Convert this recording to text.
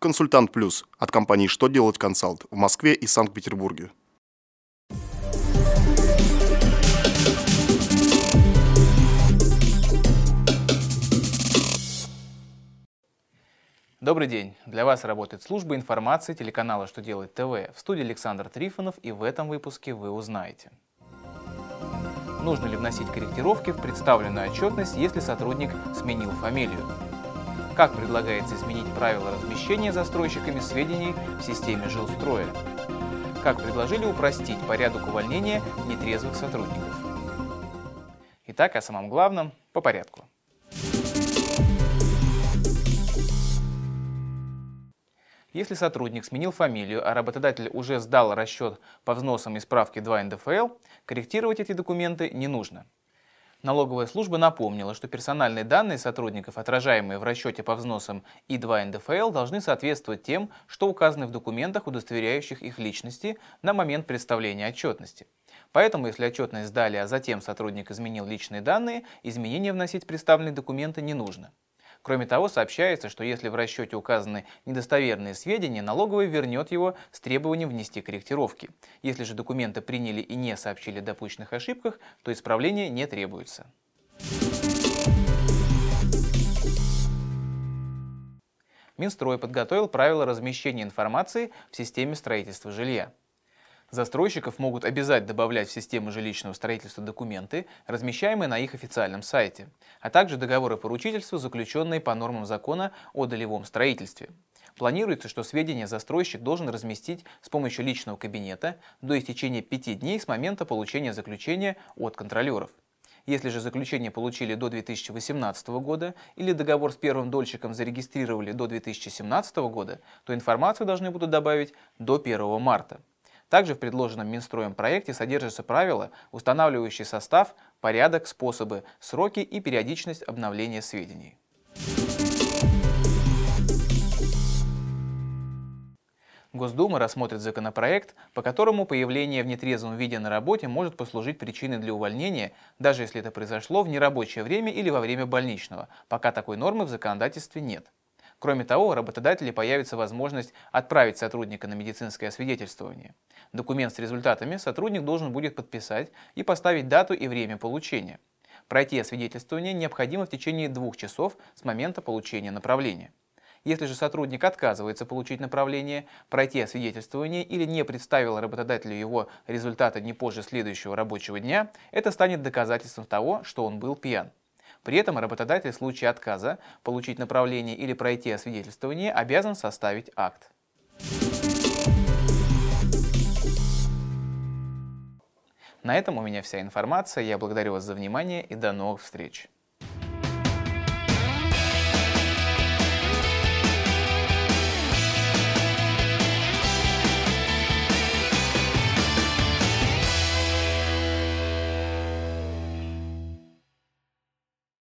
Консультант Плюс от компании «Что делать консалт» в Москве и Санкт-Петербурге. Добрый день! Для вас работает служба информации телеканала «Что делать ТВ». В студии Александр Трифонов и в этом выпуске вы узнаете. Нужно ли вносить корректировки в представленную отчетность, если сотрудник сменил фамилию? Как предлагается изменить правила размещения застройщиками сведений в системе жилстроя? Как предложили упростить порядок увольнения нетрезвых сотрудников? Итак, о самом главном по порядку. Если сотрудник сменил фамилию, а работодатель уже сдал расчет по взносам и справке 2 НДФЛ, корректировать эти документы не нужно. Налоговая служба напомнила, что персональные данные сотрудников, отражаемые в расчете по взносам И2 НДФЛ, должны соответствовать тем, что указаны в документах, удостоверяющих их личности на момент представления отчетности. Поэтому, если отчетность сдали, а затем сотрудник изменил личные данные, изменения вносить в представленные документы не нужно. Кроме того, сообщается, что если в расчете указаны недостоверные сведения, налоговый вернет его с требованием внести корректировки. Если же документы приняли и не сообщили о допущенных ошибках, то исправление не требуется. Минстрой подготовил правила размещения информации в системе строительства жилья. Застройщиков могут обязать добавлять в систему жилищного строительства документы, размещаемые на их официальном сайте, а также договоры поручительства, заключенные по нормам закона о долевом строительстве. Планируется, что сведения застройщик должен разместить с помощью личного кабинета до истечения пяти дней с момента получения заключения от контролеров. Если же заключение получили до 2018 года или договор с первым дольщиком зарегистрировали до 2017 года, то информацию должны будут добавить до 1 марта. Также в предложенном Минстроем проекте содержатся правила, устанавливающие состав, порядок, способы, сроки и периодичность обновления сведений. Госдума рассмотрит законопроект, по которому появление в нетрезвом виде на работе может послужить причиной для увольнения, даже если это произошло в нерабочее время или во время больничного, пока такой нормы в законодательстве нет. Кроме того, у работодателей появится возможность отправить сотрудника на медицинское освидетельствование. Документ с результатами сотрудник должен будет подписать и поставить дату и время получения. Пройти освидетельствование необходимо в течение двух часов с момента получения направления. Если же сотрудник отказывается получить направление, пройти освидетельствование или не представил работодателю его результаты не позже следующего рабочего дня, это станет доказательством того, что он был пьян. При этом работодатель в случае отказа получить направление или пройти освидетельствование обязан составить акт. На этом у меня вся информация. Я благодарю вас за внимание и до новых встреч.